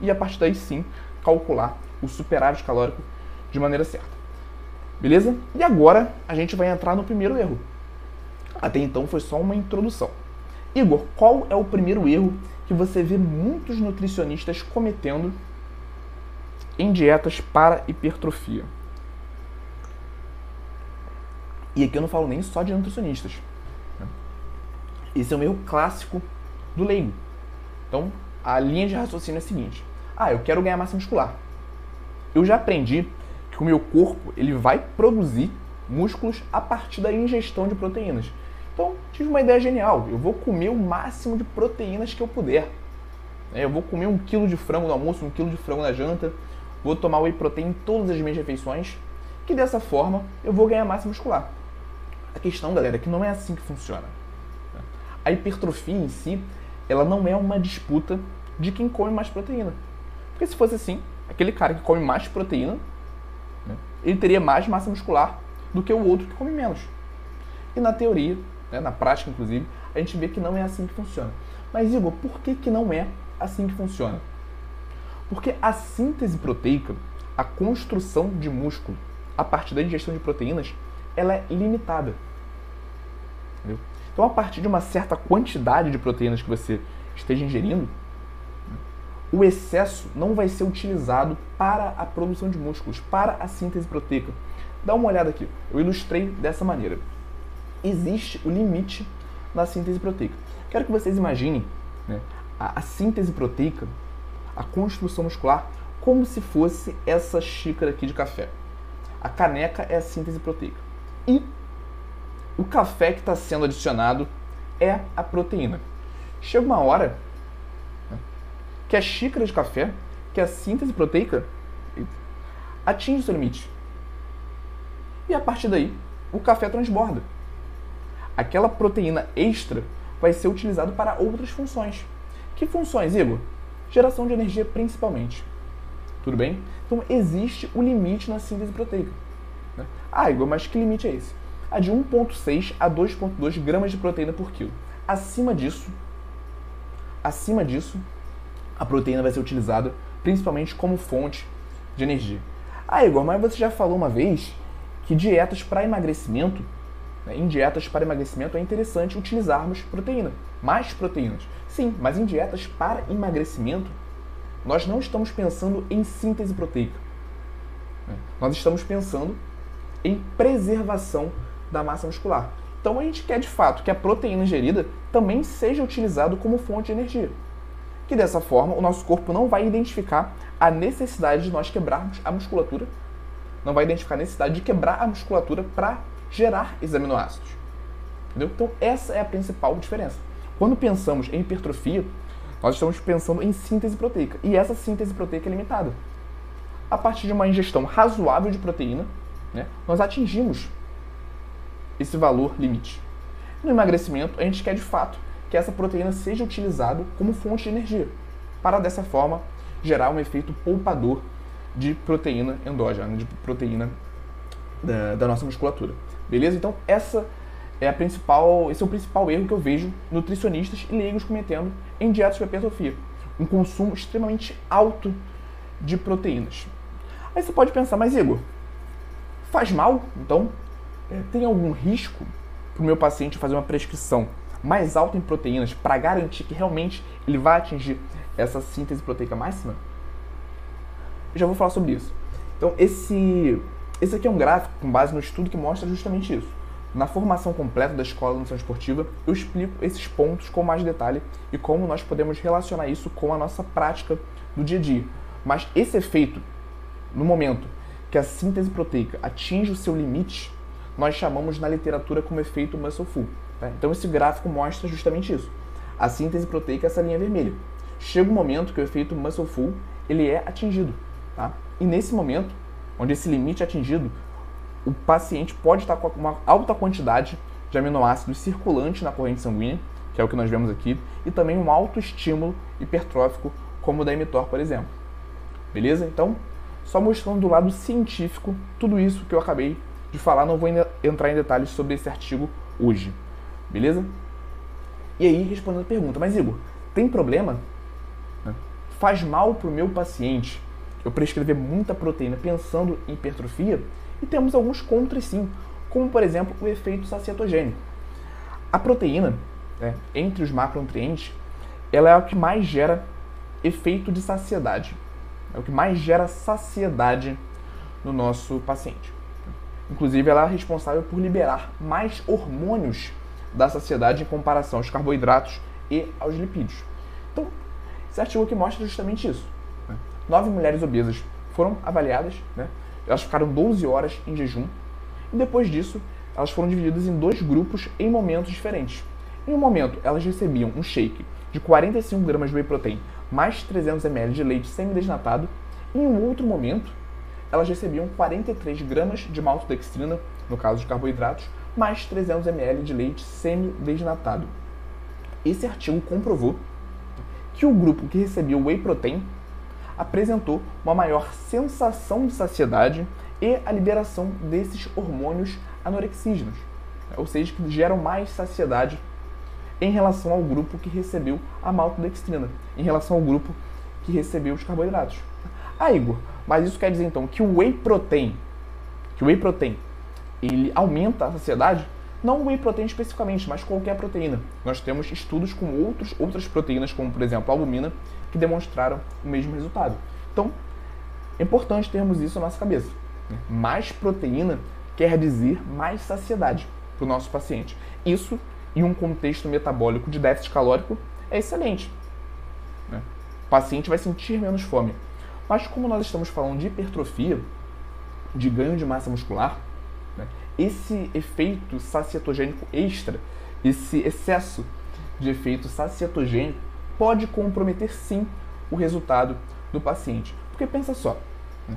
E a partir daí sim, calcular o superávit calórico de maneira certa. Beleza? E agora a gente vai entrar no primeiro erro. Até então foi só uma introdução. Igor, qual é o primeiro erro que você vê muitos nutricionistas cometendo em dietas para hipertrofia? E aqui eu não falo nem só de nutricionistas. Esse é um erro clássico do leigo. Então, a linha de raciocínio é a seguinte: ah, eu quero ganhar massa muscular. Eu já aprendi que o meu corpo ele vai produzir músculos a partir da ingestão de proteínas. Então, tive uma ideia genial. Eu vou comer o máximo de proteínas que eu puder. É, eu vou comer um quilo de frango no almoço, um quilo de frango na janta. Vou tomar whey protein em todas as minhas refeições. Que dessa forma eu vou ganhar massa muscular. A questão, galera, é que não é assim que funciona. A hipertrofia em si, ela não é uma disputa de quem come mais proteína. Porque se fosse assim, aquele cara que come mais proteína, né, ele teria mais massa muscular do que o outro que come menos. E na teoria, né, na prática inclusive, a gente vê que não é assim que funciona. Mas Igor, por que, que não é assim que funciona? Porque a síntese proteica, a construção de músculo a partir da ingestão de proteínas, ela é limitada. Entendeu? Então, a partir de uma certa quantidade de proteínas que você esteja ingerindo, o excesso não vai ser utilizado para a produção de músculos, para a síntese proteica. Dá uma olhada aqui. Eu ilustrei dessa maneira. Existe o limite da síntese proteica. Quero que vocês imaginem né, a, a síntese proteica, a construção muscular, como se fosse essa xícara aqui de café. A caneca é a síntese proteica. E o café que está sendo adicionado é a proteína. Chega uma hora né, que a xícara de café, que é a síntese proteica, atinge o seu limite. E a partir daí, o café transborda. Aquela proteína extra vai ser utilizado para outras funções. Que funções, Igor? Geração de energia principalmente. Tudo bem? Então existe o limite na síntese proteica. Ah, Igor, mas que limite é esse? A de 1,6 a 2,2 gramas de proteína por quilo. Acima disso, acima disso, a proteína vai ser utilizada principalmente como fonte de energia. Ah, Igor, mas você já falou uma vez que dietas para emagrecimento, né, em dietas para emagrecimento é interessante utilizarmos proteína, mais proteínas. Sim, mas em dietas para emagrecimento, nós não estamos pensando em síntese proteica. Né? Nós estamos pensando em preservação da massa muscular. Então a gente quer de fato que a proteína ingerida também seja utilizada como fonte de energia. Que dessa forma o nosso corpo não vai identificar a necessidade de nós quebrarmos a musculatura, não vai identificar a necessidade de quebrar a musculatura para gerar esses aminoácidos. Entendeu? Então essa é a principal diferença. Quando pensamos em hipertrofia, nós estamos pensando em síntese proteica. E essa síntese proteica é limitada. A partir de uma ingestão razoável de proteína, né, nós atingimos esse valor limite. No emagrecimento, a gente quer de fato que essa proteína seja utilizada como fonte de energia, para dessa forma gerar um efeito poupador de proteína endógena, de proteína da, da nossa musculatura. Beleza? Então, essa é a principal, esse é o principal erro que eu vejo nutricionistas e leigos cometendo em dietas de hipertrofia. Um consumo extremamente alto de proteínas. Aí você pode pensar, mas Igor, faz mal? Então, é, tem algum risco para o meu paciente fazer uma prescrição mais alta em proteínas para garantir que realmente ele vai atingir essa síntese proteica máxima? Eu já vou falar sobre isso. Então, esse, esse aqui é um gráfico com base no estudo que mostra justamente isso. Na formação completa da Escola de Nutrição Esportiva, eu explico esses pontos com mais detalhe e como nós podemos relacionar isso com a nossa prática do dia a dia. Mas esse efeito, no momento que a síntese proteica atinge o seu limite, nós chamamos na literatura como efeito muscle full. Tá? Então esse gráfico mostra justamente isso. A síntese proteica é essa linha vermelha. Chega um momento que o efeito muscle full ele é atingido. Tá? E nesse momento, onde esse limite é atingido, o paciente pode estar com uma alta quantidade de aminoácidos circulante na corrente sanguínea, que é o que nós vemos aqui, e também um alto estímulo hipertrófico, como o da mTOR, por exemplo. Beleza? Então, só mostrando do lado científico tudo isso que eu acabei de falar, não vou entrar em detalhes sobre esse artigo hoje. Beleza? E aí, respondendo a pergunta, mas Igor, tem problema? Faz mal para o meu paciente eu prescrever muita proteína pensando em hipertrofia? E temos alguns contras sim, como por exemplo o efeito sacietogênico. A proteína, né, entre os macronutrientes, ela é o que mais gera efeito de saciedade. É o que mais gera saciedade no nosso paciente. Inclusive, ela é responsável por liberar mais hormônios da saciedade em comparação aos carboidratos e aos lipídios. Então, esse artigo aqui mostra justamente isso. Né? Nove mulheres obesas foram avaliadas, né? elas ficaram 12 horas em jejum, e depois disso, elas foram divididas em dois grupos em momentos diferentes. Em um momento, elas recebiam um shake de 45 gramas de whey protein mais 300 ml de leite semidesnatado, e em um outro momento, elas recebiam 43 gramas de maltodextrina, no caso de carboidratos, mais 300 ml de leite semi-desnatado. Esse artigo comprovou que o grupo que recebia whey protein apresentou uma maior sensação de saciedade e a liberação desses hormônios anorexígenos, ou seja, que geram mais saciedade em relação ao grupo que recebeu a maltodextrina, em relação ao grupo que recebeu os carboidratos. Ah, Igor, mas isso quer dizer então que o whey protein, que o whey protein, ele aumenta a saciedade? Não o whey protein especificamente, mas qualquer proteína. Nós temos estudos com outros, outras proteínas, como por exemplo a albumina, que demonstraram o mesmo resultado. Então, é importante termos isso na nossa cabeça. Mais proteína quer dizer mais saciedade para o nosso paciente. Isso, em um contexto metabólico de déficit calórico, é excelente. Né? O paciente vai sentir menos fome. Mas como nós estamos falando de hipertrofia, de ganho de massa muscular, né, esse efeito sacietogênico extra, esse excesso de efeito sacietogênico pode comprometer sim o resultado do paciente. Porque pensa só, né,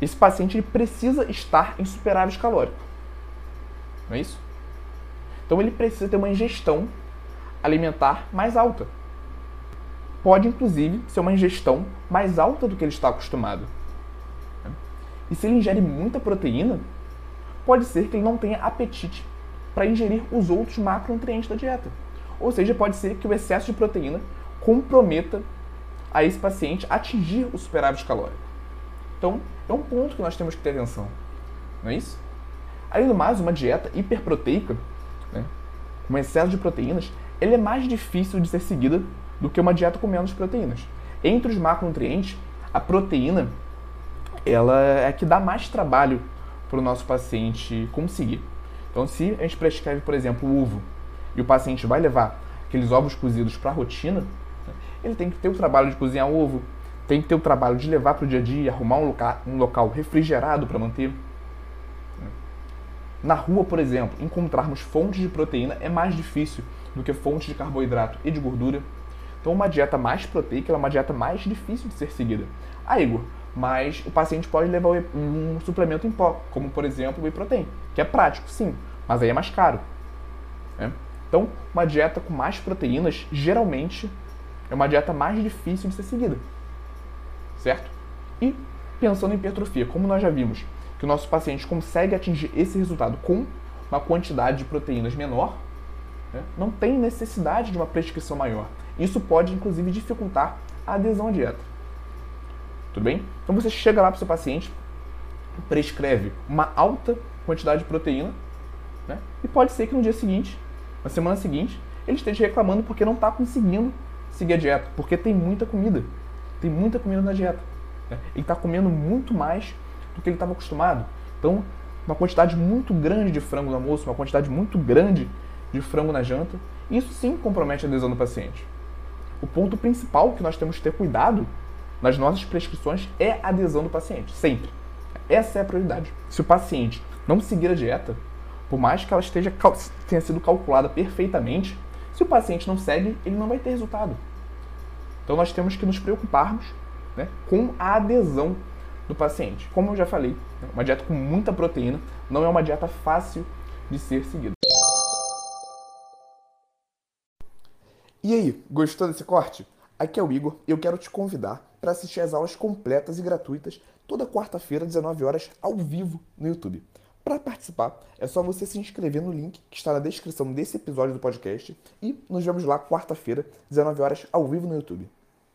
esse paciente precisa estar em superávit calórico. Não é isso? Então ele precisa ter uma ingestão alimentar mais alta pode inclusive ser uma ingestão mais alta do que ele está acostumado. E se ele ingere muita proteína, pode ser que ele não tenha apetite para ingerir os outros macronutrientes da dieta. Ou seja, pode ser que o excesso de proteína comprometa a esse paciente atingir o superávit calórico. Então, é um ponto que nós temos que ter atenção. Não é isso? Além do mais, uma dieta hiperproteica, né, com excesso de proteínas, ele é mais difícil de ser seguida do que uma dieta com menos proteínas. Entre os macronutrientes, a proteína ela é que dá mais trabalho para o nosso paciente conseguir. Então, se a gente prescreve, por exemplo, o ovo e o paciente vai levar aqueles ovos cozidos para a rotina, ele tem que ter o trabalho de cozinhar o ovo, tem que ter o trabalho de levar para o dia a dia, arrumar um local, um local refrigerado para manter. Na rua, por exemplo, encontrarmos fontes de proteína é mais difícil do que fontes de carboidrato e de gordura. Então, uma dieta mais proteica é uma dieta mais difícil de ser seguida. Ah, Igor, mas o paciente pode levar um suplemento em pó, como por exemplo o whey protein, que é prático, sim, mas aí é mais caro. Né? Então, uma dieta com mais proteínas geralmente é uma dieta mais difícil de ser seguida, certo? E pensando em hipertrofia, como nós já vimos que o nosso paciente consegue atingir esse resultado com uma quantidade de proteínas menor, né? não tem necessidade de uma prescrição maior. Isso pode, inclusive, dificultar a adesão à dieta. Tudo bem? Então você chega lá para o seu paciente, prescreve uma alta quantidade de proteína, né? e pode ser que no dia seguinte, na semana seguinte, ele esteja reclamando porque não está conseguindo seguir a dieta, porque tem muita comida. Tem muita comida na dieta. Né? Ele está comendo muito mais do que ele estava acostumado. Então, uma quantidade muito grande de frango no almoço, uma quantidade muito grande de frango na janta, isso sim compromete a adesão do paciente. O ponto principal que nós temos que ter cuidado nas nossas prescrições é a adesão do paciente, sempre. Essa é a prioridade. Se o paciente não seguir a dieta, por mais que ela esteja tenha sido calculada perfeitamente, se o paciente não segue, ele não vai ter resultado. Então nós temos que nos preocuparmos né, com a adesão do paciente. Como eu já falei, uma dieta com muita proteína não é uma dieta fácil de ser seguida. E aí, gostou desse corte? Aqui é o Igor e eu quero te convidar para assistir as aulas completas e gratuitas toda quarta-feira, 19 horas, ao vivo no YouTube. Para participar, é só você se inscrever no link que está na descrição desse episódio do podcast e nos vemos lá quarta-feira, 19 horas, ao vivo no YouTube.